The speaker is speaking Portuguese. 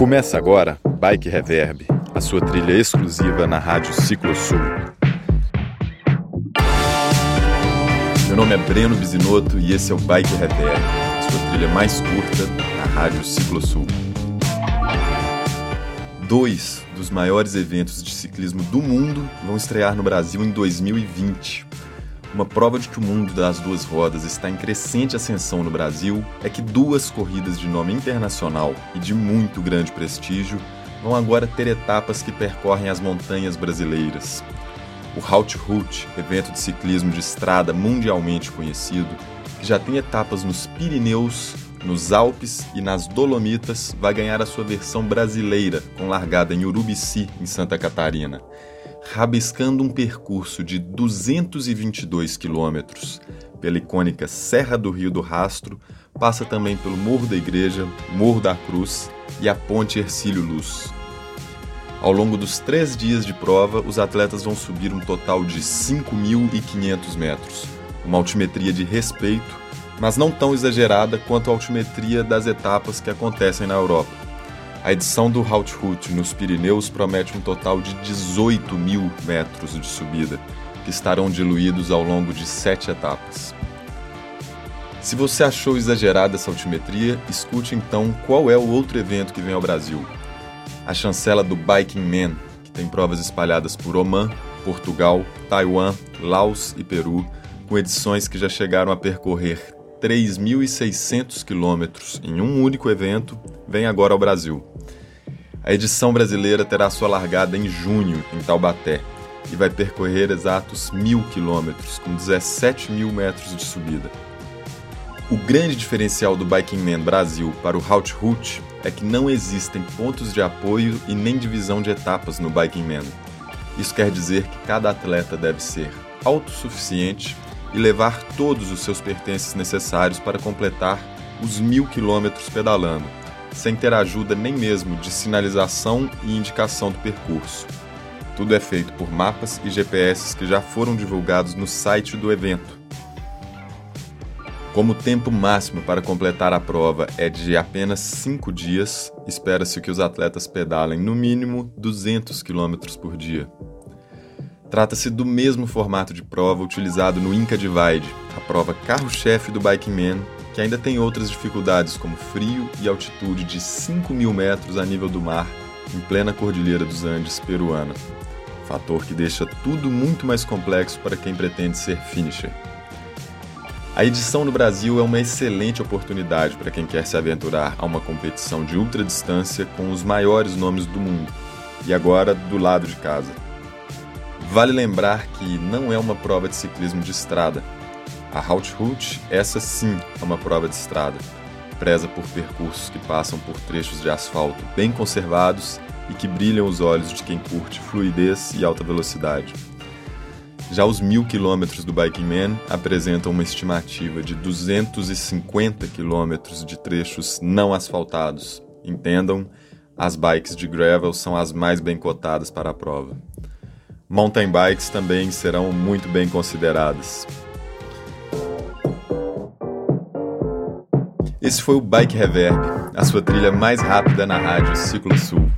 Começa agora Bike Reverb, a sua trilha exclusiva na Rádio Ciclo Sul. Meu nome é Breno Bisinotto e esse é o Bike Reverb, a sua trilha mais curta na Rádio Ciclo Sul. Dois dos maiores eventos de ciclismo do mundo vão estrear no Brasil em 2020. Uma prova de que o mundo das duas rodas está em crescente ascensão no Brasil é que duas corridas de nome internacional e de muito grande prestígio vão agora ter etapas que percorrem as montanhas brasileiras. O Route Route, evento de ciclismo de estrada mundialmente conhecido, que já tem etapas nos Pirineus, nos Alpes e nas Dolomitas, vai ganhar a sua versão brasileira, com largada em Urubici, em Santa Catarina rabiscando um percurso de 222 quilômetros pela icônica Serra do Rio do Rastro, passa também pelo Morro da Igreja, Morro da Cruz e a Ponte Ercílio Luz. Ao longo dos três dias de prova, os atletas vão subir um total de 5.500 metros, uma altimetria de respeito, mas não tão exagerada quanto a altimetria das etapas que acontecem na Europa. A edição do Route nos Pirineus promete um total de 18 mil metros de subida, que estarão diluídos ao longo de sete etapas. Se você achou exagerada essa altimetria, escute então qual é o outro evento que vem ao Brasil. A chancela do Biking Man, que tem provas espalhadas por Oman, Portugal, Taiwan, Laos e Peru, com edições que já chegaram a percorrer 3.600 quilômetros em um único evento, vem agora ao Brasil. A edição brasileira terá sua largada em junho, em Taubaté, e vai percorrer exatos mil quilômetros, com 17 mil metros de subida. O grande diferencial do Biking Man Brasil para o Route Route é que não existem pontos de apoio e nem divisão de etapas no Biking Man. Isso quer dizer que cada atleta deve ser autossuficiente e levar todos os seus pertences necessários para completar os mil quilômetros pedalando, sem ter ajuda nem mesmo de sinalização e indicação do percurso. Tudo é feito por mapas e GPS que já foram divulgados no site do evento. Como o tempo máximo para completar a prova é de apenas 5 dias, espera-se que os atletas pedalem no mínimo 200 km por dia. Trata-se do mesmo formato de prova utilizado no Inca Divide, a prova carro-chefe do Biking Man, que ainda tem outras dificuldades como frio e altitude de 5 mil metros a nível do mar, em plena Cordilheira dos Andes peruana. Fator que deixa tudo muito mais complexo para quem pretende ser finisher. A edição no Brasil é uma excelente oportunidade para quem quer se aventurar a uma competição de ultradistância com os maiores nomes do mundo, e agora do lado de casa. Vale lembrar que não é uma prova de ciclismo de estrada. A Route Route, essa sim é uma prova de estrada. Preza por percursos que passam por trechos de asfalto bem conservados e que brilham os olhos de quem curte fluidez e alta velocidade. Já os mil quilômetros do Biking Man apresentam uma estimativa de 250 quilômetros de trechos não asfaltados. Entendam, as bikes de gravel são as mais bem cotadas para a prova mountain bikes também serão muito bem consideradas. Esse foi o Bike Reverb, a sua trilha mais rápida na rádio Ciclo Sul.